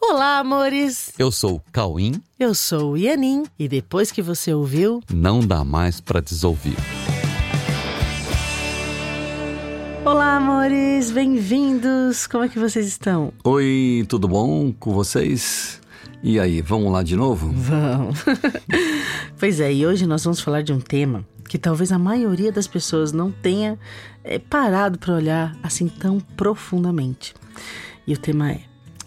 Olá, amores! Eu sou o Cauim. Eu sou o Ianin e depois que você ouviu, não dá mais para desouvir. Olá, amores! Bem-vindos! Como é que vocês estão? Oi, tudo bom com vocês? E aí, vamos lá de novo? Vamos! pois é, e hoje nós vamos falar de um tema que talvez a maioria das pessoas não tenha é, parado para olhar assim tão profundamente. E o tema é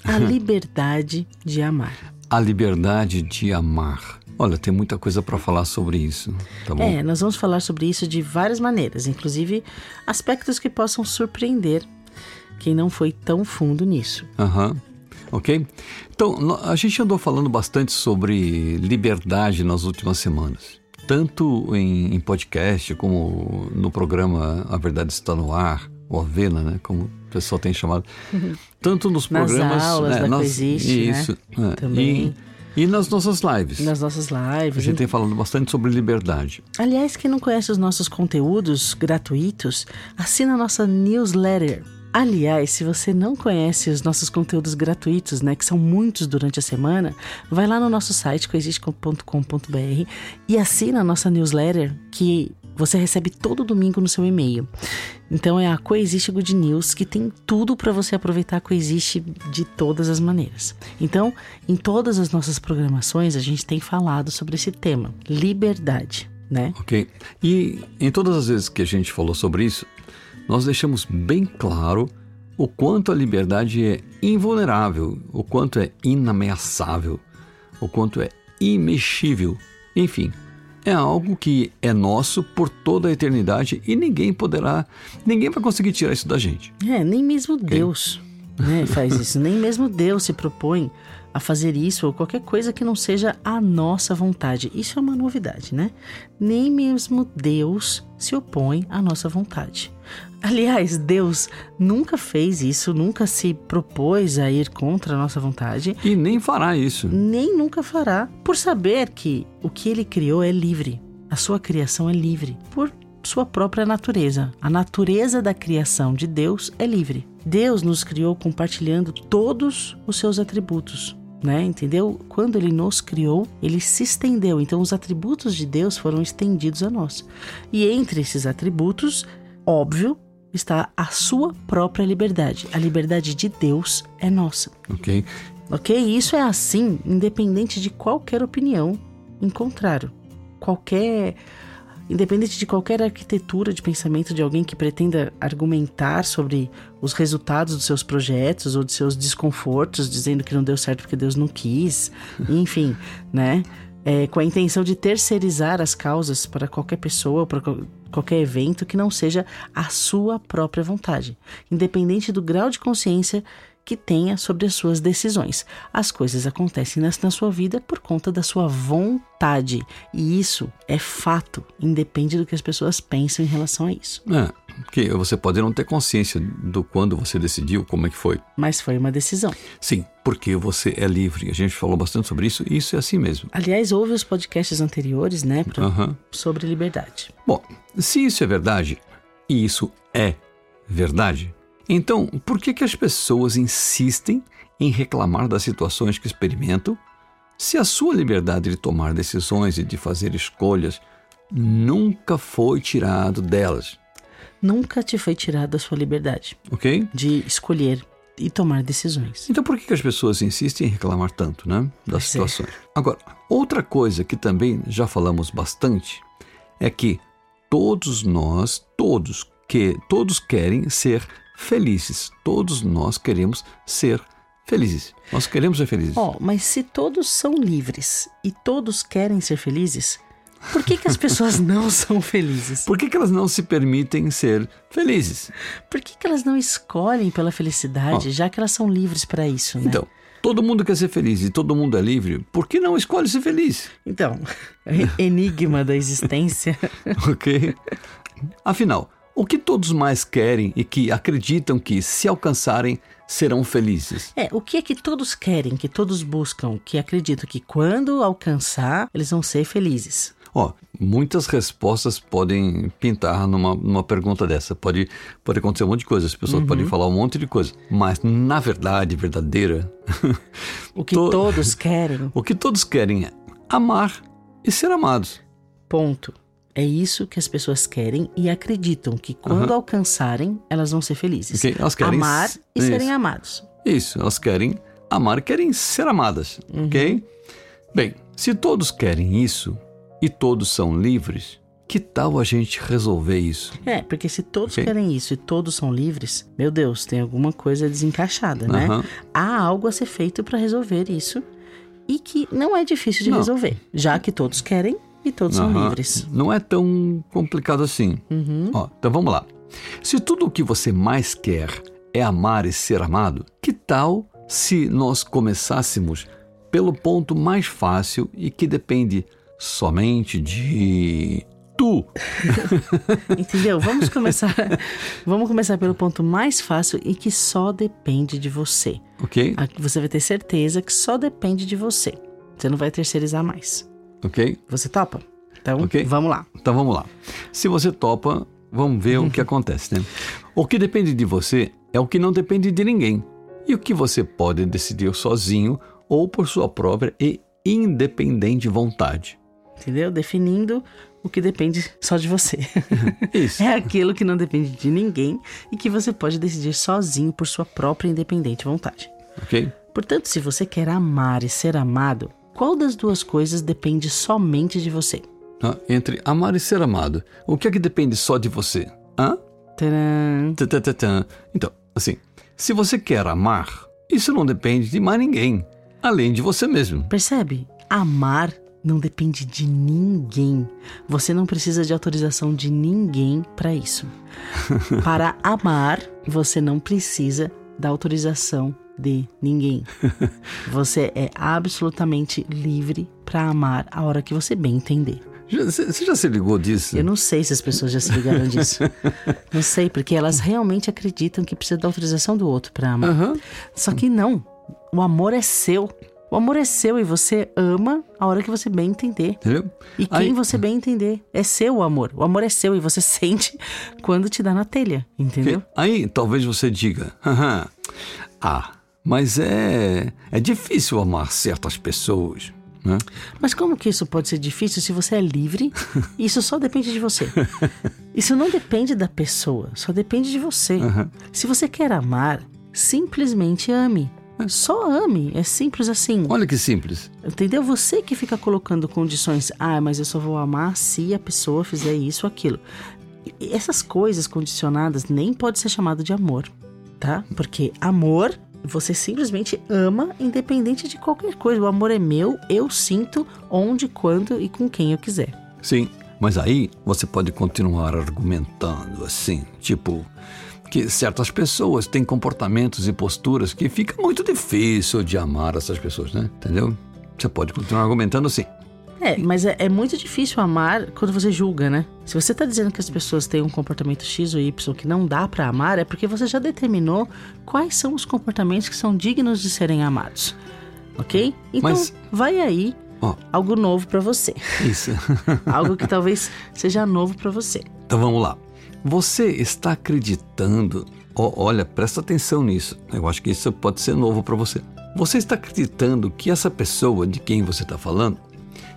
a liberdade de amar. A liberdade de amar. Olha, tem muita coisa para falar sobre isso, tá bom? É, nós vamos falar sobre isso de várias maneiras, inclusive aspectos que possam surpreender quem não foi tão fundo nisso. Aham. Uhum. Ok? Então, a gente andou falando bastante sobre liberdade nas últimas semanas tanto em, em, podcast como no programa A Verdade Está no Ar, ou Avena, né, como o pessoal tem chamado, tanto nos nas programas... Aulas né, da nas, Coexiste, isso, né? É, Também. E, e nas nossas lives. Nas nossas lives. A gente tem falado bastante sobre liberdade. Aliás, quem não conhece os nossos conteúdos gratuitos, assina a nossa newsletter Aliás, se você não conhece os nossos conteúdos gratuitos, né, que são muitos durante a semana, vai lá no nosso site coexiste.com.br e assina a nossa newsletter que você recebe todo domingo no seu e-mail. Então é a Coexiste Good News que tem tudo para você aproveitar a Coexiste de todas as maneiras. Então, em todas as nossas programações a gente tem falado sobre esse tema, liberdade, né? OK. E em todas as vezes que a gente falou sobre isso, nós deixamos bem claro o quanto a liberdade é invulnerável, o quanto é inameaçável, o quanto é imexível. Enfim, é algo que é nosso por toda a eternidade e ninguém poderá, ninguém vai conseguir tirar isso da gente. É, nem mesmo Deus né, faz isso, nem mesmo Deus se propõe a fazer isso ou qualquer coisa que não seja a nossa vontade. Isso é uma novidade, né? Nem mesmo Deus se opõe à nossa vontade. Aliás, Deus nunca fez isso, nunca se propôs a ir contra a nossa vontade. E nem fará isso. Nem nunca fará, por saber que o que ele criou é livre. A sua criação é livre, por sua própria natureza. A natureza da criação de Deus é livre. Deus nos criou compartilhando todos os seus atributos né? Entendeu? Quando ele nos criou, ele se estendeu. Então, os atributos de Deus foram estendidos a nós. E entre esses atributos, óbvio, está a sua própria liberdade. A liberdade de Deus é nossa. Ok. Ok? Isso é assim, independente de qualquer opinião em contrário. Qualquer independente de qualquer arquitetura de pensamento de alguém que pretenda argumentar sobre os resultados dos seus projetos ou de seus desconfortos, dizendo que não deu certo porque Deus não quis, enfim, né? É, com a intenção de terceirizar as causas para qualquer pessoa, para qualquer evento que não seja a sua própria vontade, independente do grau de consciência que tenha sobre as suas decisões. As coisas acontecem na, sua vida por conta da sua vontade. E isso é fato, independe do que as pessoas pensam em relação a isso. É, que você pode não ter consciência do quando você decidiu, como é que foi. Mas foi uma decisão. Sim, porque você é livre. A gente falou bastante sobre isso e isso é assim mesmo. Aliás, houve os podcasts anteriores, né, pra, uhum. sobre liberdade. Bom, se isso é verdade, e isso é verdade, então, por que, que as pessoas insistem em reclamar das situações que experimentam, se a sua liberdade de tomar decisões e de fazer escolhas nunca foi tirado delas? Nunca te foi tirada a sua liberdade. Ok? De escolher e tomar decisões. Então por que, as pessoas insistem em reclamar tanto, né? Das Pois é. situações. Agora, outra coisa que também já falamos bastante é que todos nós, todos que todos querem ser felizes. Todos nós queremos ser felizes. Nós queremos ser felizes. Ó, mas se todos são livres e todos querem ser felizes, por que, que as pessoas não são felizes? Por que, que elas não se permitem ser felizes? Por que, que elas não escolhem pela felicidade, já que elas são livres para isso, né? Então, todo mundo quer ser feliz e todo mundo é livre, por que não escolhe ser feliz? Então, enigma da existência. ok? Afinal, o que todos mais querem e que acreditam que, se alcançarem, serão felizes? É, o que é que todos querem, que todos buscam, que acreditam que quando alcançar, eles vão ser felizes? Ó, muitas respostas podem pintar numa, numa pergunta dessa. Pode, pode acontecer um monte de coisa, as pessoas Uhum. podem falar um monte de coisa. Mas, na verdade, verdadeira, O que To- todos querem. O que todos querem é amar e ser amados. Ponto. É isso que as pessoas querem e acreditam que quando alcançarem, elas vão ser felizes. Ok? Elas querem Amar s- e isso. serem amados. Isso, elas querem amar e querem ser amadas, ok? Bem, se todos querem isso e todos são livres, que tal a gente resolver isso? É, porque se todos Ok. querem isso e todos são livres, meu Deus, tem alguma coisa desencaixada, né? Aham. Há algo a ser feito para resolver isso e que não é difícil de Não. resolver, já que todos querem e todos são Aham. livres. Não é tão complicado assim. Uhum. Ó, então vamos lá. Se tudo o que você mais quer é amar e ser amado, que tal se nós começássemos pelo ponto mais fácil e que depende somente de tu? Entendeu? Vamos começar, vamos começar pelo ponto mais fácil e que só depende de você. Ok? Aqui você vai ter certeza que só depende de você. Você não vai terceirizar mais. Ok? Você topa? Então, Ok. vamos lá. Então vamos lá. Se você topa, vamos ver o que acontece, né? O que depende de você é o que não depende de ninguém. E o que você pode decidir sozinho ou por sua própria e independente vontade. Entendeu? Definindo o que depende só de você. Isso. É aquilo que não depende de ninguém e que você pode decidir sozinho por sua própria independente vontade. Ok? Portanto, se você quer amar e ser amado, qual das duas coisas depende somente de você? Ah, Entre amar e ser amado, o que é que depende só de você? Hã? Tcharam! Tã. Então, assim, se você quer amar, isso não depende de mais ninguém, além de você mesmo. Percebe? Amar não depende de ninguém. Você não precisa de autorização de ninguém para isso. Para amar, você não precisa da autorização de ninguém. Você é absolutamente livre para amar a hora que você bem entender. Você já se ligou disso? Eu não sei se as pessoas já se ligaram disso. Não sei, porque elas realmente acreditam que precisa da autorização do outro para amar. Aham. Só que não. O amor é seu. O amor é seu e você ama a hora que você bem entender. Entendeu? E quem Aí- você bem entender. É seu o amor. O amor é seu e você sente quando te dá na telha. Entendeu? Aí talvez você diga, "Haha, ah, mas é, é difícil amar certas pessoas. Né? Mas como que isso pode ser difícil se você é livre? Isso só depende de você. Isso não depende da pessoa, só depende de você. Se você quer amar, simplesmente ame. Só ame, é simples assim. Olha que simples. Entendeu? Você que fica colocando condições. Ah, mas eu só vou amar se a pessoa fizer isso ou aquilo. E Essas coisas condicionadas nem pode ser chamado de amor, tá? Porque amor, você simplesmente ama independente de qualquer coisa. O amor é meu, eu sinto onde, quando e com quem eu quiser. Sim, mas aí você pode continuar argumentando assim, tipo que certas pessoas têm comportamentos e posturas que fica muito difícil de amar essas pessoas, né? Entendeu? Você pode continuar argumentando assim. É, mas é, é muito difícil amar quando você julga, né? Se você tá dizendo que as pessoas têm um comportamento X ou Y que não dá pra amar, é porque você já determinou quais são os comportamentos que são dignos de serem amados. Ok? Então, Mas- vai aí Ó, algo novo pra você. isso. algo que talvez seja novo pra você. Então vamos lá. Você está acreditando? Ó, olha, presta atenção nisso. Eu acho que isso pode ser novo para você. Você está acreditando que essa pessoa de quem você está falando,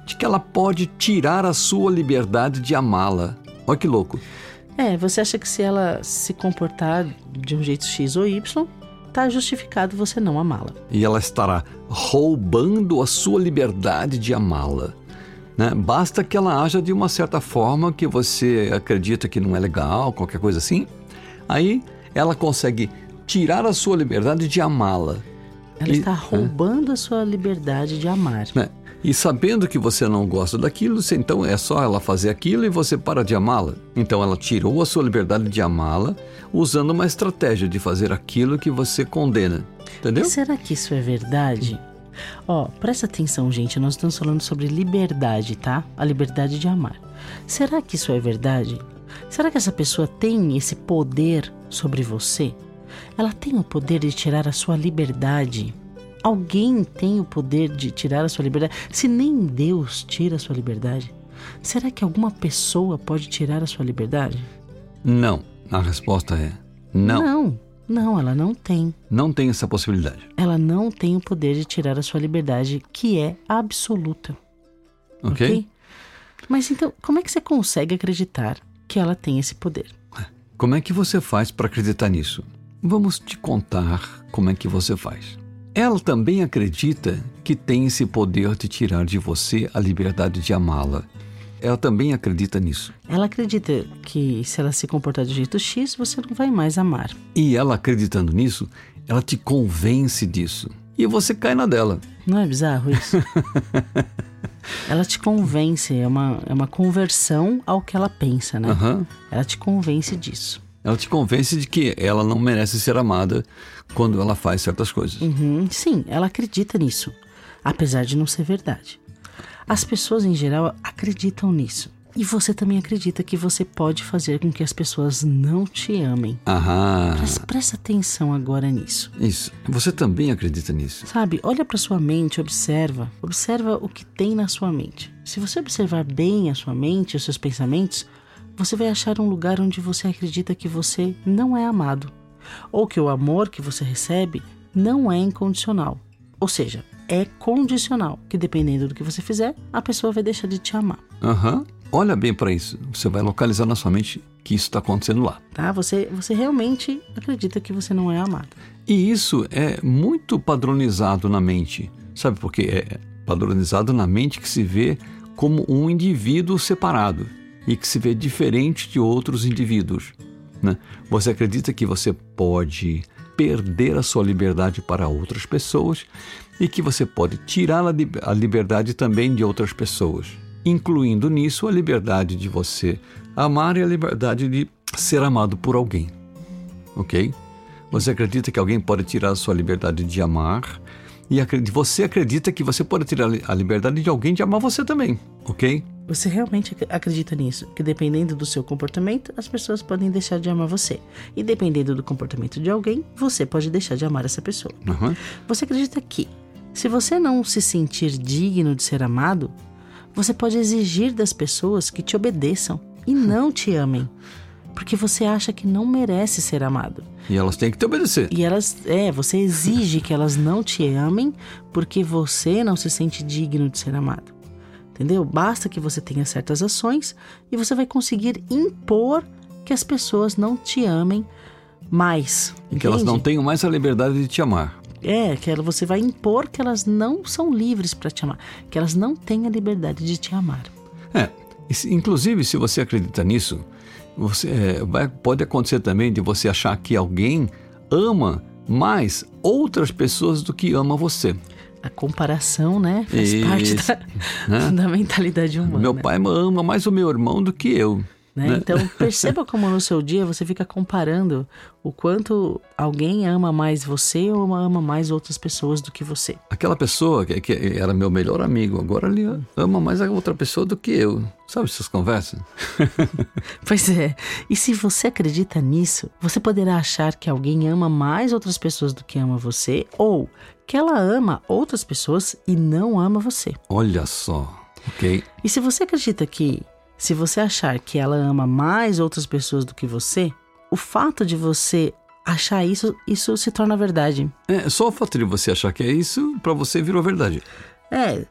de que ela pode tirar a sua liberdade de amá-la? Olha que louco. É, você acha que se ela se comportar de um jeito X ou Y, tá justificado você não amá-la. E ela estará roubando a sua liberdade de amá-la. Né? Basta que ela haja de uma certa forma que você acredita que não é legal, qualquer coisa assim. Aí ela consegue tirar a sua liberdade de amá-la. Ela E- está roubando a sua liberdade de amar. né? E sabendo que você não gosta daquilo, então é só ela fazer aquilo e você para de amá-la. Então ela tirou a sua liberdade de amá-la usando uma estratégia de fazer aquilo que você condena. Entendeu? Será que isso é verdade? Ó, presta atenção, gente. Nós estamos falando sobre liberdade, tá? A liberdade de amar. Será que isso é verdade? Será que essa pessoa tem esse poder sobre você? Ela tem o poder de tirar a sua liberdade? Alguém tem o poder de tirar a sua liberdade? Se nem Deus tira a sua liberdade, será que alguma pessoa pode tirar a sua liberdade? Não. A resposta é não. Não. Não, ela não tem. Não tem essa possibilidade. Ela não tem o poder de tirar a sua liberdade, que é absoluta. Ok? Mas então, como é que você consegue acreditar que ela tem esse poder? Como é que você faz para acreditar nisso? Vamos te contar como é que você faz. Ela também acredita que tem esse poder de tirar de você a liberdade de amá-la. Ela também acredita nisso. Ela acredita que se ela se comportar do jeito X, você não vai mais amar. E ela acreditando nisso, ela te convence disso. E você cai na dela. Não é bizarro isso? ela te convence, é uma, é uma conversão ao que ela pensa, né? Aham. Ela te convence disso. Ela te convence de que ela não merece ser amada quando ela faz certas coisas. Uhum, sim, ela acredita nisso, apesar de não ser verdade. As pessoas em geral acreditam nisso. E você também acredita que você pode fazer com que as pessoas não te amem. Aham. Mas presta atenção agora nisso. Isso. Você também acredita nisso. Sabe, olha para sua mente, observa. Observa o que tem na sua mente. Se você observar bem a sua mente, os seus pensamentos, você vai achar um lugar onde você acredita que você não é amado. Ou que o amor que você recebe não é incondicional. Ou seja, é condicional, que dependendo do que você fizer, a pessoa vai deixar de te amar. Aham. Olha bem para isso. Você vai localizar na sua mente que isso está acontecendo lá. Tá? Você, você realmente acredita que você não é amado. E isso é muito padronizado na mente. Sabe por quê? É padronizado na mente que se vê como um indivíduo separado e que se vê diferente de outros indivíduos. Né? Você acredita que você pode perder a sua liberdade para outras pessoas e que você pode tirar a li- a liberdade também de outras pessoas, incluindo nisso a liberdade de você amar e a liberdade de ser amado por alguém. Ok? Você acredita que alguém pode tirar a sua liberdade de amar e você acredita que você pode tirar a liberdade de alguém de amar você também, ok? Você realmente ac- acredita nisso? Que dependendo do seu comportamento, as pessoas podem deixar de amar você. E dependendo do comportamento de alguém, você pode deixar de amar essa pessoa. Aham. Você acredita que, se você não se sentir digno de ser amado, você pode exigir das pessoas que te obedeçam e não te amem, porque você acha que não merece ser amado. E elas têm que te obedecer. E elas, é, você exige que elas não te amem porque você não se sente digno de ser amado. Entendeu? Basta que você tenha certas ações e você vai conseguir impor que as pessoas não te amem mais. E que elas entende? não tenham mais a liberdade de te amar. É, que ela- você vai impor que elas não são livres para te amar, que elas não têm a liberdade de te amar. É, inclusive se você acredita nisso, você, é, vai- pode acontecer também de você achar que alguém ama mais outras pessoas do que ama você. A comparação, né, faz Isso, parte da, né? da mentalidade humana. Meu pai ama mais o meu irmão do que eu. Né? né? Então perceba como no seu dia você fica comparando o quanto alguém ama mais você ou ama mais outras pessoas do que você. Aquela pessoa que, que era meu melhor amigo, agora ele ama mais a outra pessoa do que eu. Sabe essas conversas? Pois é. E se você acredita nisso, você poderá achar que alguém ama mais outras pessoas do que ama você ou que ela ama outras pessoas e não ama você. Olha só, ok? E se você acredita que, se você achar que ela ama mais outras pessoas do que você, o fato de você achar isso, isso se torna verdade. É, só o fato de você achar que é isso, pra você virou verdade. É,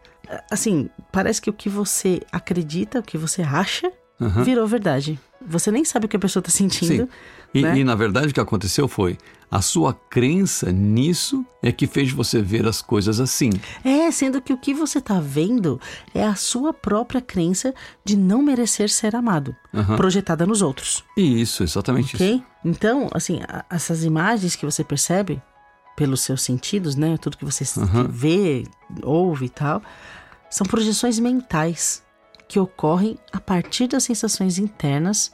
assim, parece que o que você acredita, o que você acha, Aham. virou verdade. Você nem sabe o que a pessoa tá sentindo. Sim. E, né? e, na verdade o que aconteceu foi a sua crença nisso é que fez você ver as coisas assim. É, sendo que o que você tá vendo é a sua própria crença de não merecer ser amado, Aham. projetada nos outros. E isso, exatamente isso. Ok? Então, assim, a- essas imagens que você percebe pelos seus sentidos, né? Tudo que você Aham. vê, ouve e tal, são projeções mentais que ocorrem a partir das sensações internas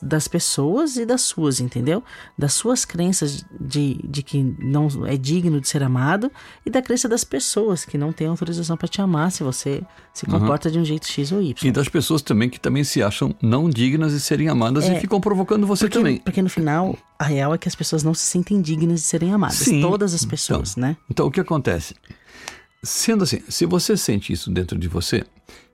das pessoas e das suas, entendeu? Das suas crenças de, de que não é digno de ser amado e da crença das pessoas que não têm autorização para te amar se você se comporta de um jeito X ou Y. E das pessoas também que também se acham não dignas de serem amadas É. e ficam provocando você Porque, também. porque no final, a real é que as pessoas não se sentem dignas de serem amadas. Sim. Todas as pessoas, né? Então o que acontece? Sendo assim, se você sente isso dentro de você,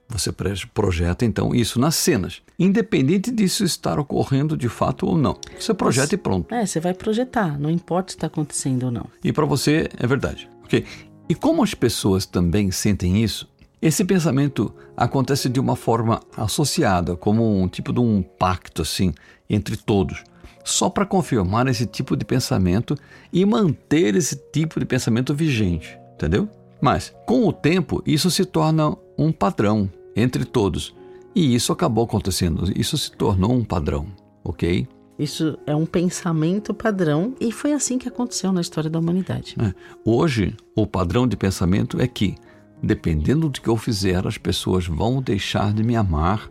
Você projeta então isso nas cenas, independente disso estar ocorrendo de fato ou não. Você projeta Mas, e pronto. É, você vai projetar, não importa se está acontecendo ou não. E para você é verdade. Ok. E como as pessoas também sentem isso, esse pensamento acontece de uma forma associada, como um tipo de um pacto assim entre todos, só para confirmar esse tipo de pensamento e manter esse tipo de pensamento vigente, entendeu? Mas, com o tempo, isso se torna um padrão entre todos. E isso acabou acontecendo, isso se tornou um padrão, ok? Isso é um pensamento padrão e foi assim que aconteceu na história da humanidade. É. Hoje, o padrão de pensamento é que, dependendo do que eu fizer, as pessoas vão deixar de me amar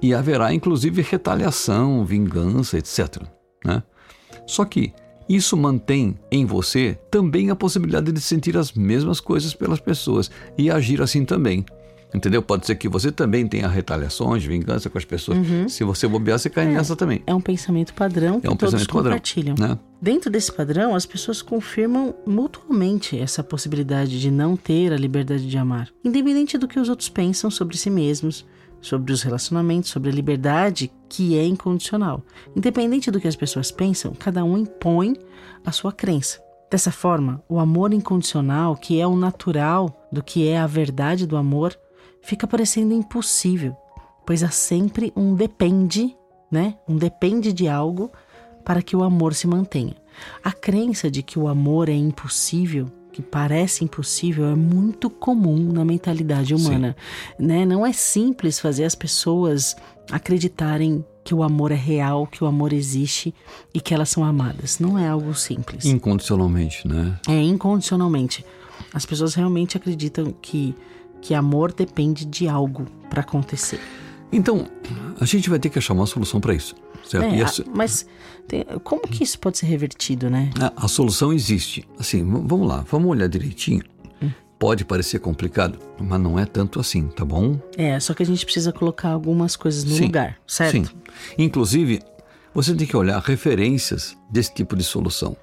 e haverá inclusive retaliação, vingança, etc. Né? Só que isso mantém em você também a possibilidade de sentir as mesmas coisas pelas pessoas e agir assim também. Entendeu? Pode ser que você também tenha retaliações, vingança com as pessoas. Uhum. Se você bobear, você cai é, nessa também. É um pensamento padrão que é um todos compartilham. Padrão, né? Dentro desse padrão, as pessoas confirmam mutuamente essa possibilidade de não ter a liberdade de amar, independente do que os outros pensam sobre si mesmos, sobre os relacionamentos, sobre a liberdade que é incondicional. Independente do que as pessoas pensam, cada um impõe a sua crença. Dessa forma, o amor incondicional, que é o natural do que é a verdade do amor, fica parecendo impossível, pois há sempre um depende, né? Um depende de algo para que o amor se mantenha. A crença de que o amor é impossível que parece impossível é muito comum na mentalidade humana. Né? Não é simples fazer as pessoas acreditarem que o amor é real, que o amor existe e que elas são amadas. Não é algo simples. Incondicionalmente, né? É, incondicionalmente. As pessoas realmente acreditam que, que amor depende de algo para acontecer. Então, a gente vai ter que achar uma solução para isso. Certo? É, a, mas tem, como que isso pode ser revertido, né? A, a, solução existe. Assim, vamos lá, vamos olhar direitinho. Hum. Pode parecer complicado, mas não é tanto assim, tá bom? É, só que a gente precisa colocar algumas coisas no sim, lugar, certo? Sim. Inclusive, você tem que olhar referências desse tipo de solução.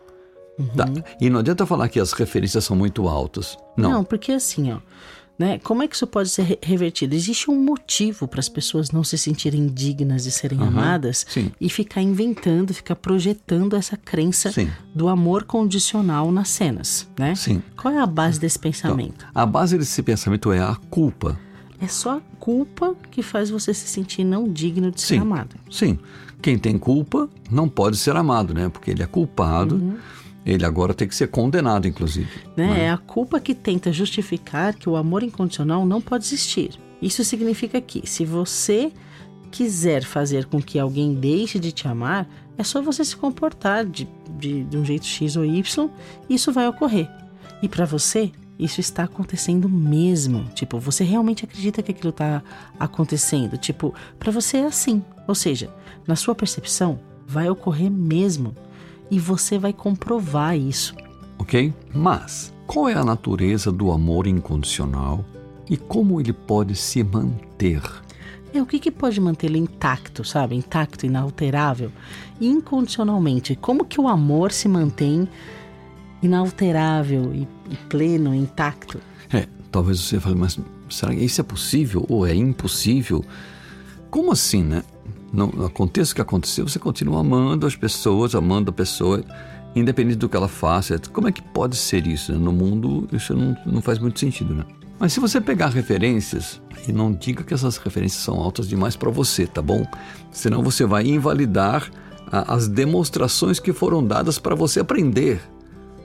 Uhum. Tá? E não adianta falar que as referências são muito altas. Não, não porque assim, ó. Né? Como é que isso pode ser revertido? Existe um motivo para as pessoas não se sentirem dignas de serem uhum, amadas sim. e ficar inventando, ficar projetando essa crença sim. do amor condicional nas cenas, né? Sim. Qual é a base desse pensamento? Então, a base desse pensamento é a culpa. É só a culpa que faz você se sentir não digno de sim, ser amado. Sim. Quem tem culpa não pode ser amado, né? Porque ele é culpado. Uhum ele agora tem que ser condenado, inclusive. Né? né? É a culpa que tenta justificar que o amor incondicional não pode existir. Isso significa que, se você quiser fazer com que alguém deixe de te amar, é só você se comportar de, de, de um jeito X ou Y, e isso vai ocorrer. E para você, isso está acontecendo mesmo. Tipo, você realmente acredita que aquilo está acontecendo? Tipo, para você é assim. Ou seja, na sua percepção, vai ocorrer mesmo e você vai comprovar isso. Ok? Mas qual é a natureza do amor incondicional e como ele pode se manter? É, o que, que pode mantê-lo intacto, sabe? Intacto, inalterável, incondicionalmente. Como que o amor se mantém inalterável e, e pleno, intacto? É, talvez você fale, mas será que isso é possível ou é impossível? Como assim, né? Não aconteça o que acontecer, você continua amando as pessoas, amando a pessoa, independente do que ela faça. Como é que pode ser isso? Né? No mundo, isso não, não faz muito sentido, né? Mas se você pegar referências, e não diga que essas referências são altas demais para você, tá bom? Senão você vai invalidar a, as demonstrações que foram dadas para você aprender.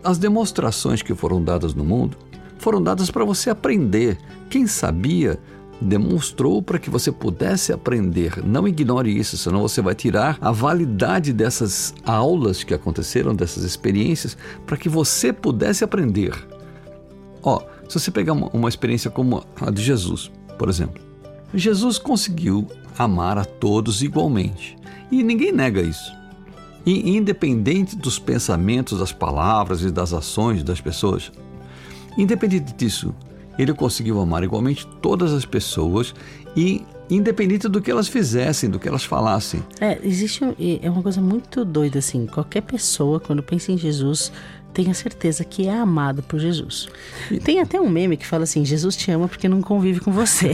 As demonstrações que foram dadas no mundo foram dadas para você aprender. Quem sabia demonstrou para que você pudesse aprender. Não ignore isso, senão você vai tirar a validade dessas aulas que aconteceram, dessas experiências, para que você pudesse aprender. Ó, se você pegar uma, uma experiência como a de Jesus, por exemplo, Jesus conseguiu amar a todos igualmente. E ninguém nega isso. E independente dos pensamentos, das palavras e das ações das pessoas, independente disso, ele conseguiu amar igualmente todas as pessoas e independente do que elas fizessem, do que elas falassem. É, existe é uma coisa muito doida assim. Qualquer pessoa quando pensa em Jesus tenha certeza que é amado por Jesus. Tem até um meme que fala assim: Jesus te ama porque não convive com você.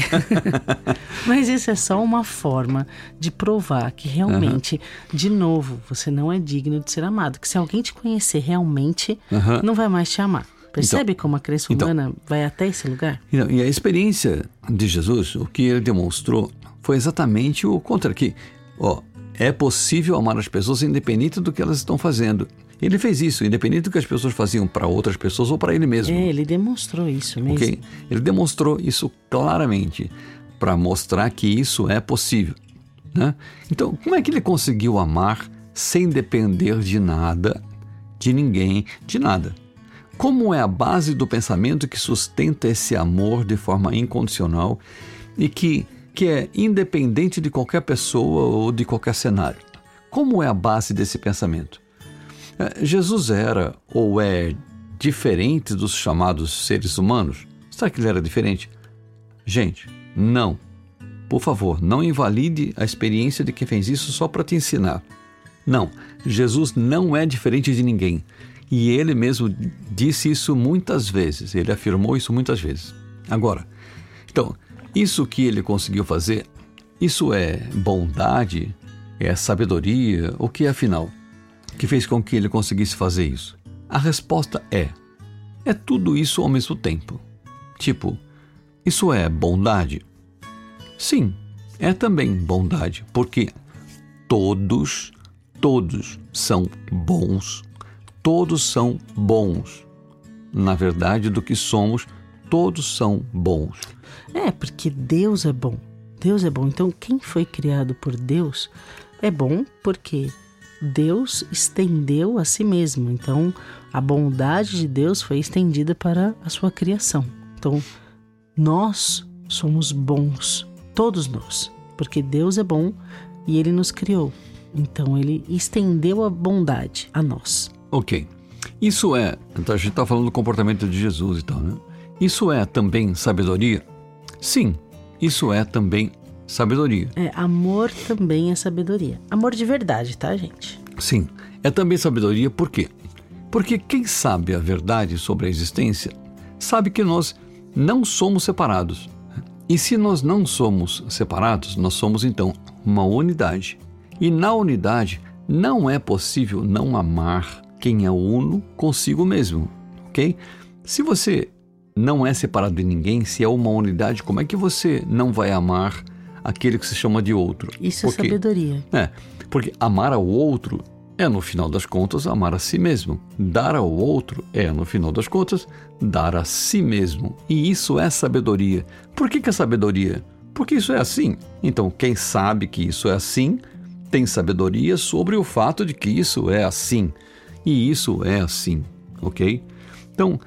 Mas isso é só uma forma de provar que realmente, uhum. de novo, você não é digno de ser amado. Que se alguém te conhecer realmente, uhum. não vai mais te amar. Percebe então, como a crença então, humana então, vai até esse lugar? Então, e a experiência de Jesus, o que ele demonstrou, foi exatamente o contra aqui. Ó, é possível amar as pessoas independente do que elas estão fazendo. Ele fez isso, independente do que as pessoas faziam para outras pessoas ou para ele mesmo. É, ele demonstrou isso mesmo. Okay? Ele demonstrou isso claramente para mostrar que isso é possível. Né? Então, como é que ele conseguiu amar sem depender de nada, de ninguém, de nada? Como é a base do pensamento que sustenta esse amor de forma incondicional e que, que é independente de qualquer pessoa ou de qualquer cenário? Como é a base desse pensamento? É, Jesus era ou é diferente dos chamados seres humanos? Será que ele era diferente? Gente, não. Por favor, não invalide a experiência de quem fez isso só para te ensinar. Não, Jesus não é diferente de ninguém. E ele mesmo disse isso muitas vezes, ele afirmou isso muitas vezes. Agora, então, isso que ele conseguiu fazer, isso é bondade, é sabedoria, o que é afinal? que fez com que ele conseguisse fazer isso? A resposta é: é tudo isso ao mesmo tempo. Tipo, isso é bondade? Sim, é também bondade, porque todos, todos são bons. Todos são bons. Na verdade, do que somos, todos são bons. É, porque Deus é bom. Deus é bom. Então, quem foi criado por Deus é bom porque Deus estendeu a si mesmo. Então, a bondade de Deus foi estendida para a sua criação. Então, nós somos bons, todos nós, porque Deus é bom e ele nos criou. Então, ele estendeu a bondade a nós. Ok. Isso é. Então, a gente está falando do comportamento de Jesus e tal, né? Isso é também sabedoria? Sim, isso é também sabedoria. É, amor também é sabedoria. Amor de verdade, tá, gente? Sim, é também sabedoria por quê? Porque quem sabe a verdade sobre a existência sabe que nós não somos separados. E se nós não somos separados, nós somos então uma unidade. E na unidade não é possível não amar quem é uno consigo mesmo, ok? Se você não é separado de ninguém, se é uma unidade, como é que você não vai amar aquele que se chama de outro. Isso é porque, é sabedoria. É, porque amar ao outro é, no final das contas, amar a si mesmo. Dar ao outro é, no final das contas, dar a si mesmo. E isso é sabedoria. Por que, que é sabedoria? Porque isso é assim. Então, quem sabe que isso é assim, tem sabedoria sobre o fato de que isso é assim. E isso é assim, ok? Então,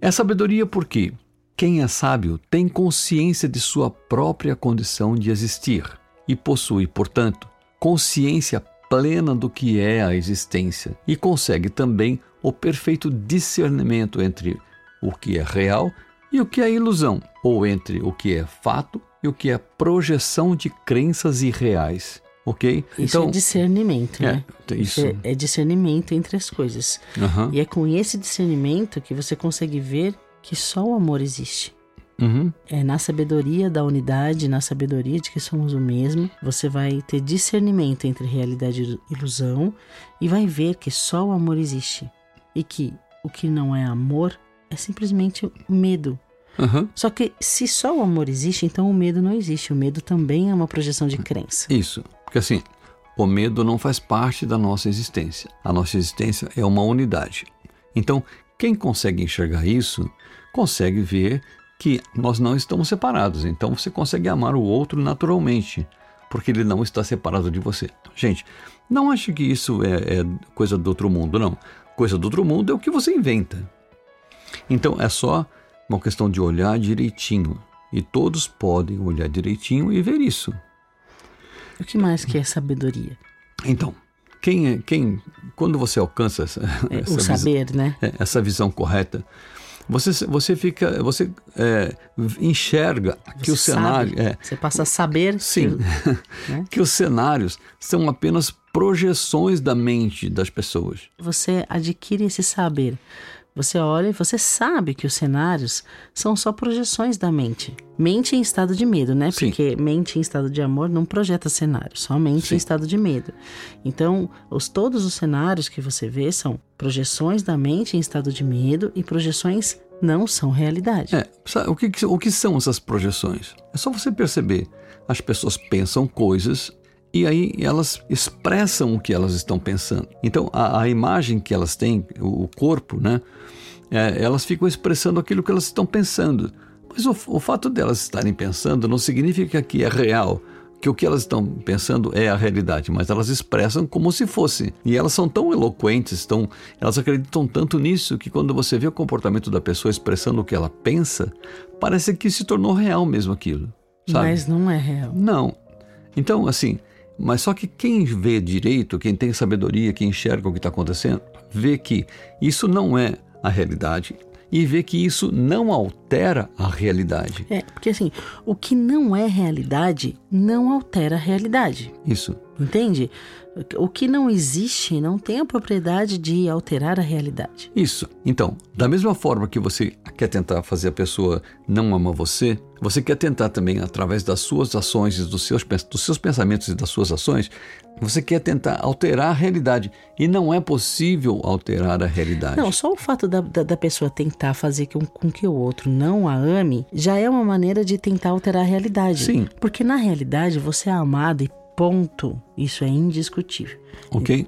é sabedoria porque quem é sábio tem consciência de sua própria condição de existir e possui, portanto, consciência plena do que é a existência e consegue também o perfeito discernimento entre o que é real e o que é ilusão, ou entre o que é fato e o que é projeção de crenças irreais. Ok? Isso então, é discernimento, é, né? Isso. isso é, é, discernimento entre as coisas. Uhum. E é com esse discernimento que você consegue ver que só o amor existe. Uhum. É na sabedoria da unidade, na sabedoria de que somos o mesmo, você vai ter discernimento entre realidade e ilusão e vai ver que só o amor existe e que o que não é amor é simplesmente medo. Uhum. Só que se só o amor existe, então o medo não existe. O medo também é uma projeção de crença. Isso, porque assim, o medo não faz parte da nossa existência. A nossa existência é uma unidade. Então, quem consegue enxergar isso, consegue ver que nós não estamos separados. Então você consegue amar o outro naturalmente, porque ele não está separado de você. Gente, não ache que isso é, é coisa do outro mundo, não. Coisa do outro mundo é o que você inventa. Então é só uma questão de olhar direitinho. E todos podem olhar direitinho e ver isso. O que mais que é sabedoria? Então, quem é, quem, quando você alcança essa, é, essa o saber, visão, né? É, essa visão correta, você, você fica, você é, enxerga você que o sabe, cenário, é, você passa a saber, sim, que, né? que os cenários são apenas projeções da mente das pessoas. Você adquire esse saber. Você olha e você sabe que os cenários são só projeções da mente. Mente em estado de medo, né? Sim. Porque mente em estado de amor não projeta cenário, só mente Sim. em estado de medo. Então, os, todos os cenários que você vê são projeções da mente em estado de medo e projeções não são realidade. É, o que, que- o que são essas projeções? É só você perceber. As pessoas pensam coisas e aí elas expressam o que elas estão pensando. Então, a, a imagem que elas têm, o, o corpo, né? É, elas ficam expressando aquilo que elas estão pensando. Mas o, o fato delas estarem pensando não significa que é real. Que o que elas estão pensando é a realidade, mas elas expressam como se fosse. E elas são tão eloquentes, tão, elas acreditam tanto nisso que quando você vê o comportamento da pessoa expressando o que ela pensa, parece que se tornou real mesmo aquilo. Sabe? Mas não é real. Não. Então, assim, mas só que quem vê direito, quem tem sabedoria, quem enxerga o que está acontecendo, vê que isso não é a realidade e vê que isso não altera a realidade. É, porque assim, o que não é realidade não altera a realidade. Isso. Entende? O que não existe não tem a propriedade de alterar a realidade. Isso. Então, da mesma forma que você quer tentar fazer a pessoa não amar você, você quer tentar também, através das suas ações, e dos seus, dos seus pensamentos e das suas ações, você quer tentar alterar a realidade. E não é possível alterar a realidade. Não, só o fato da, da, da pessoa tentar fazer com, com que o outro não a ame já é uma maneira de tentar alterar a realidade. Sim. Porque na realidade você é amado e ponto. Isso é indiscutível. Ok?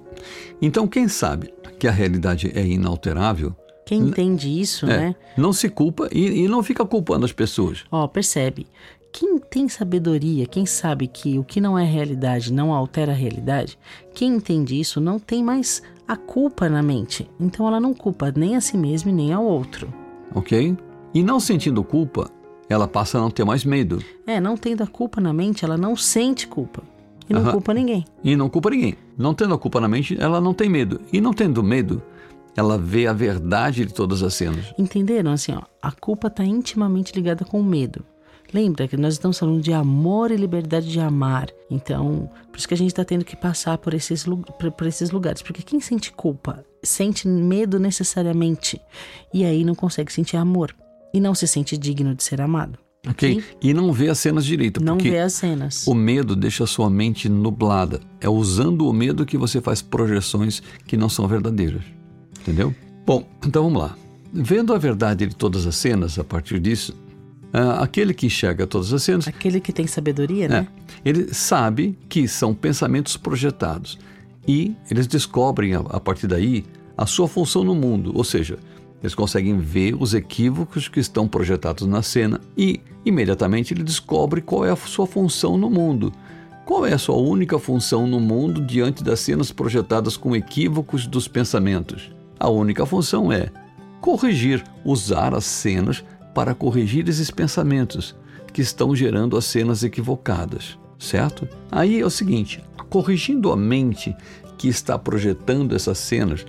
Então, quem sabe que a realidade é inalterável, Quem entende isso, é, né? não se culpa e, e não fica culpando as pessoas. Ó, percebe? Quem tem sabedoria, quem sabe que o que não é realidade não altera a realidade, quem entende isso não tem mais a culpa na mente. Então ela não culpa nem a si mesma e nem ao outro. Ok? E não sentindo culpa, ela passa a não ter mais medo. É, não tendo a culpa na mente, ela não sente culpa. E não Aham. culpa ninguém. E não culpa ninguém. Não tendo a culpa na mente, ela não tem medo. E não tendo medo, ela vê a verdade de todas as cenas. Entenderam? Assim, ó, a culpa está intimamente ligada com o medo. Lembra que nós estamos falando de amor e liberdade de amar. Então, por isso que a gente está tendo que passar por esses, por esses lugares. Porque quem sente culpa sente medo necessariamente. E aí não consegue sentir amor. E não se sente digno de ser amado. Ok? E não vê as cenas direito. Não porque vê as cenas. O medo deixa a sua mente nublada. É usando o medo que você faz projeções que não são verdadeiras. Entendeu? Bom, então vamos lá. Vendo a verdade de todas as cenas a partir disso, ah, aquele que enxerga todas as cenas, Aquele que tem sabedoria, é, né? ele sabe que são pensamentos projetados. E eles descobrem, a, a partir daí, a sua função no mundo. Ou seja, eles conseguem ver os equívocos que estão projetados na cena e, imediatamente, ele descobre qual é a sua função no mundo. Qual é a sua única função no mundo diante das cenas projetadas com equívocos dos pensamentos? A única função é corrigir, usar as cenas para corrigir esses pensamentos que estão gerando as cenas equivocadas, certo? Aí é o seguinte, corrigindo a mente que está projetando essas cenas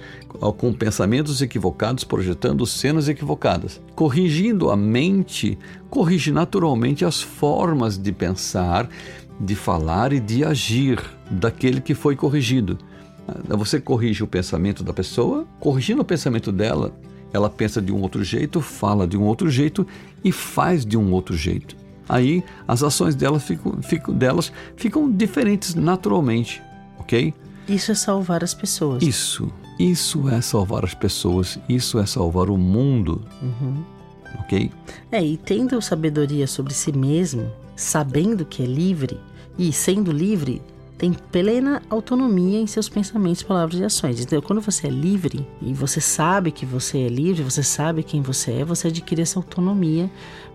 com pensamentos equivocados, projetando cenas equivocadas. Corrigindo a mente, corrige naturalmente as formas de pensar, de falar e de agir daquele que foi corrigido. Ah, Você corrige o pensamento da pessoa, corrigindo o pensamento dela, ela pensa de um outro jeito, fala de um outro jeito e faz de um outro jeito. Aí as ações dela ficam, ficam- delas ficam diferentes naturalmente, ok? Isso é salvar as pessoas. Isso, isso é salvar as pessoas, isso é salvar o mundo, ok? É, e tendo sabedoria sobre si mesmo, sabendo que é livre e sendo livre, tem plena autonomia em seus pensamentos, palavras e ações. Então, quando você é livre e você sabe que você é livre, você sabe quem você é, você adquire essa autonomia.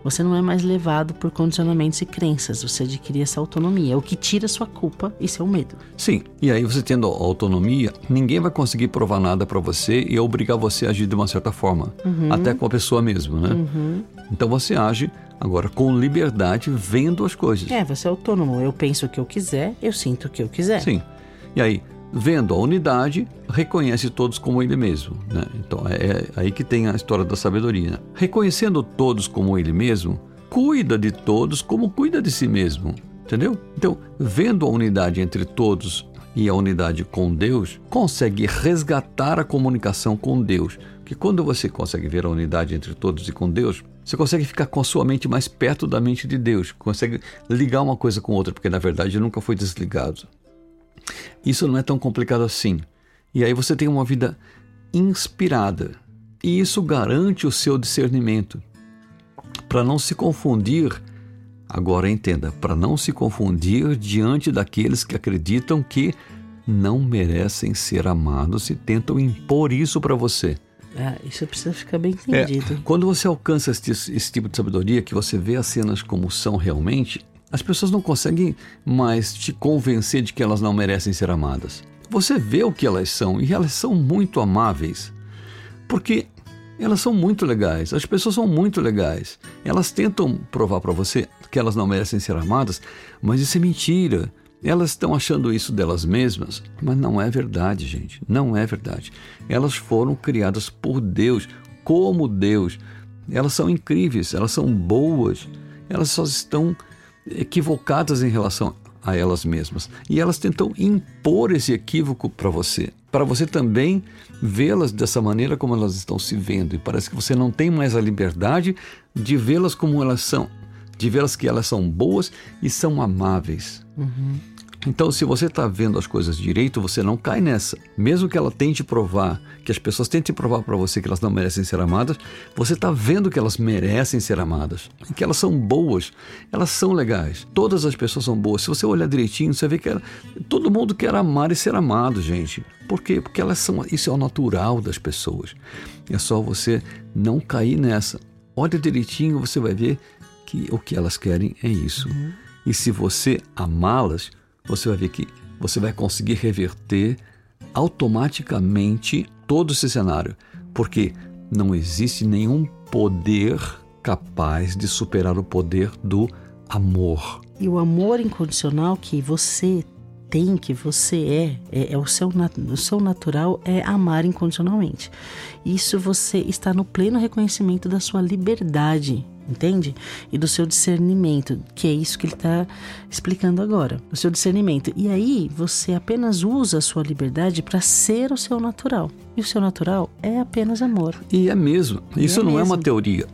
Você não é mais levado por condicionamentos e crenças, você adquire essa autonomia, é o que tira sua culpa e seu medo. Sim, e aí você tendo autonomia, ninguém vai conseguir provar nada para você e obrigar você a agir de uma certa forma, até com a pessoa mesmo, né? Então você age agora com liberdade, vendo as coisas. É, você é autônomo. Eu penso o que eu quiser, eu sinto o que eu quiser. Sim. E aí, vendo a unidade, reconhece todos como ele mesmo. Né? Então é, é aí que tem a história da sabedoria. né? Reconhecendo todos como ele mesmo, cuida de todos como cuida de si mesmo. Entendeu? Então, vendo a unidade entre todos e a unidade com Deus, consegue resgatar a comunicação com Deus. Porque quando você consegue ver a unidade entre todos e com Deus, você consegue ficar com a sua mente mais perto da mente de Deus, consegue ligar uma coisa com outra, porque na verdade nunca foi desligado. Isso não é tão complicado assim. E aí você tem uma vida inspirada. E isso garante o seu discernimento. Para não se confundir, agora entenda, para não se confundir diante daqueles que acreditam que não merecem ser amados e tentam impor isso para você. Ah, isso precisa ficar bem entendido. É, quando você alcança esse, esse tipo de sabedoria, que você vê as cenas como são realmente, as pessoas não conseguem mais te convencer de que elas não merecem ser amadas. Você vê o que elas são e elas são muito amáveis. Porque elas são muito legais, as pessoas são muito legais. Elas tentam provar para você que elas não merecem ser amadas, mas isso é mentira. Elas estão achando isso delas mesmas, mas não é verdade, gente. Não é verdade. Elas foram criadas por Deus, como Deus. Elas são incríveis, elas são boas, elas só estão equivocadas em relação a elas mesmas. E elas tentam impor esse equívoco para você, para você também vê-las dessa maneira como elas estão se vendo. E parece que você não tem mais a liberdade de vê-las como elas são, de vê-las que elas são boas e são amáveis. Uhum. Então, se você está vendo as coisas direito, você não cai nessa. Mesmo que ela tente provar, que as pessoas tentem provar para você que elas não merecem ser amadas, você está vendo que elas merecem ser amadas, que elas são boas, elas são legais. Todas as pessoas são boas. Se você olhar direitinho, você vê que ela, todo mundo quer amar e ser amado, gente. Por quê? Porque elas são, isso é o natural das pessoas. É só você não cair nessa. Olha direitinho, você vai ver que o que elas querem é isso. Uhum. E se você amá-las, você vai ver que você vai conseguir reverter automaticamente todo esse cenário, porque não existe nenhum poder capaz de superar o poder do amor. E o amor incondicional que você tem, que você é, é, é o, seu, o seu natural é amar incondicionalmente. Isso você está no pleno reconhecimento da sua liberdade entende? E do seu discernimento, que é isso que ele está explicando agora, o seu discernimento. E aí você apenas usa a sua liberdade para ser o seu natural. E o seu natural é apenas amor. E é mesmo. Isso é não mesmo. é uma teoria.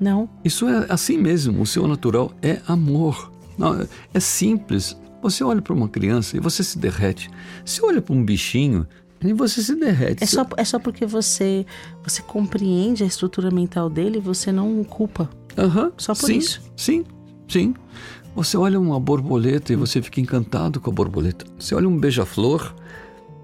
Não. Isso é assim mesmo. O seu natural é amor. Não, é simples. Você olha para uma criança e você se derrete. Se olha para um bichinho e você se derrete. É só, é só porque você, você compreende a estrutura mental dele e você não culpa. Uhum, Só por sim, isso. Sim, sim. Você olha uma borboleta e você fica encantado com a borboleta. Você olha um beija-flor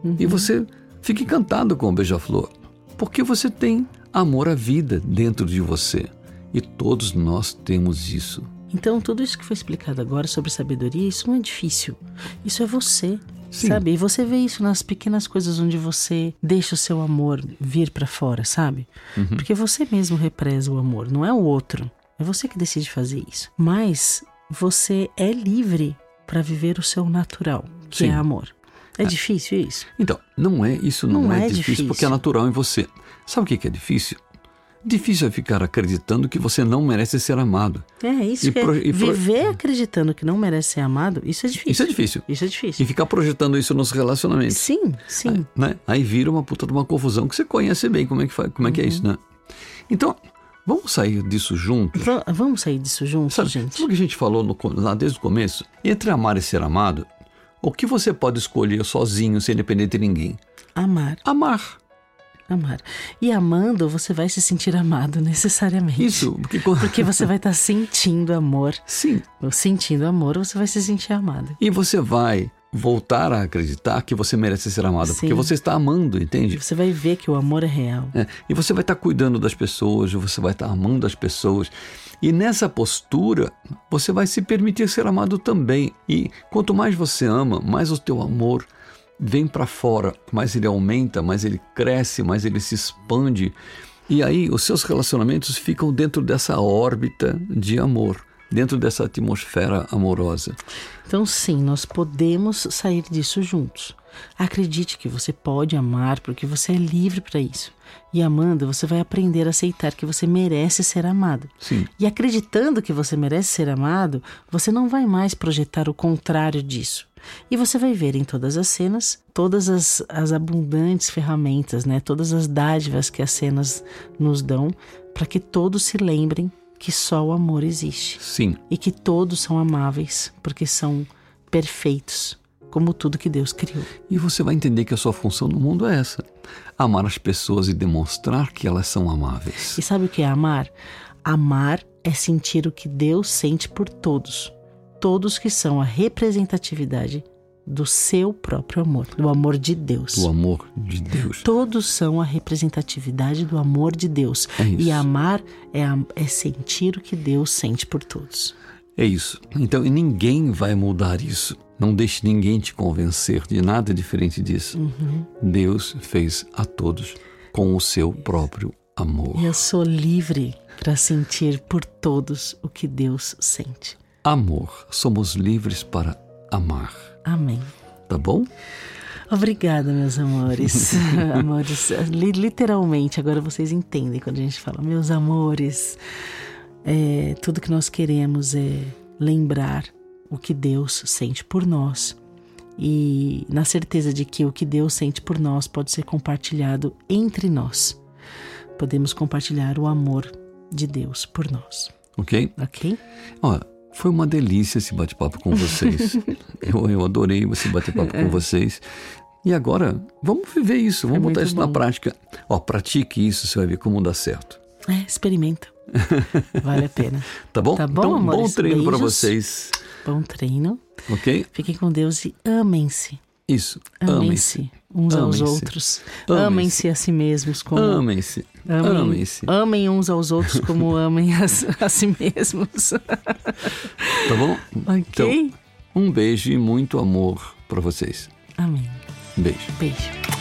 uhum. e você fica encantado com o beija-flor. Porque você tem amor à vida dentro de você. E todos nós temos isso. Então, tudo isso que foi explicado agora sobre sabedoria, isso não é difícil. Isso é você. Sim. Sabe? E você vê isso nas pequenas coisas onde você deixa o seu amor vir para fora, sabe? Uhum. Porque você mesmo represa o amor, não é o outro. É você que decide fazer isso. Mas você é livre para viver o seu natural, que Sim. é amor. É, é, difícil isso? Então, não é, isso não, não é, é difícil, difícil, porque é natural em você. Sabe o que é difícil? Difícil é ficar acreditando que você não merece ser amado. É, isso e que é. pro, é. Viver pro... acreditando que não merece ser amado, isso é difícil. Isso é difícil. Isso é difícil. E ficar projetando isso nos relacionamentos. Sim, sim. Aí, né? Aí vira uma puta de uma confusão que você conhece bem como é que, faz, como é, que é isso, uhum. né? Então, Vamos sair disso juntos? vamos sair disso juntos, sabe, gente? Sabe o que a gente falou no, lá desde o começo? Entre amar e ser amado, o que você pode escolher sozinho, sem depender de ninguém? Amar. Amar. Amar. E amando, você vai se sentir amado necessariamente. Isso, porque, porque você vai estar tá sentindo amor. Sim. Sentindo amor, você vai se sentir amado. E você vai voltar a acreditar que você merece ser amado, Sim. porque você está amando, entende? Você vai ver que o amor é real. É, e você vai estar cuidando das pessoas, você vai estar amando as pessoas. E nessa postura, você vai se permitir ser amado também. E quanto mais você ama, mais o teu amor vem para fora, mais ele aumenta, mais ele cresce, mais ele se expande. E aí os seus relacionamentos ficam dentro dessa órbita de amor dentro dessa atmosfera amorosa. Então, sim, nós podemos sair disso juntos. Acredite que você pode amar porque você é livre para isso. E amando, você vai aprender a aceitar que você merece ser amado. Sim. E acreditando que você merece ser amado, você não vai mais projetar o contrário disso. E você vai ver em todas as cenas todas as, as abundantes ferramentas, né? todas as dádivas que as cenas nos dão para que todos se lembrem que só o amor existe. Sim. E que todos são amáveis porque são perfeitos, como tudo que Deus criou. E você vai entender que a sua função no mundo é essa: amar as pessoas e demonstrar que elas são amáveis. E sabe o que é amar? Amar é sentir o que Deus sente por todos. Todos que são a representatividade do seu próprio amor, do amor de Deus. Do amor de Deus. Todos são a representatividade do amor de Deus. É isso. E amar é, é sentir o que Deus sente por todos. É isso. Então, e ninguém vai mudar isso. Não deixe ninguém te convencer de nada diferente disso. Uhum. Deus fez a todos com o seu próprio amor. Eu sou livre para sentir por todos o que Deus sente. Amor. Somos livres para amar. Amém. Tá bom? Obrigada, meus amores. amores, li- literalmente, agora vocês entendem quando a gente fala, meus amores. É, tudo que nós queremos é lembrar o que Deus sente por nós. E na certeza de que o que Deus sente por nós pode ser compartilhado entre nós. Podemos compartilhar o amor de Deus por nós, Ok? ok? Ó, foi uma delícia esse bate-papo com vocês. eu, eu adorei esse bate-papo com vocês. E agora, vamos viver isso, vamos Foi botar isso na bom. prática. Ó, pratique isso, você vai ver como dá certo. É, experimenta. Vale a pena. Tá bom? Tá bom, então, bom amores? treino para vocês. Bom treino. Ok? Fiquem com Deus e amem-se. Isso. Amem-se. Amem-se uns aos Amem-se. outros. Amem-se. Amem-se a si mesmos como Amem-se. amem, Amem-se. amem uns aos outros como amem a, a si mesmos. Tá bom? ok? Então, um beijo e muito amor para vocês. Amém. Beijo. Beijo.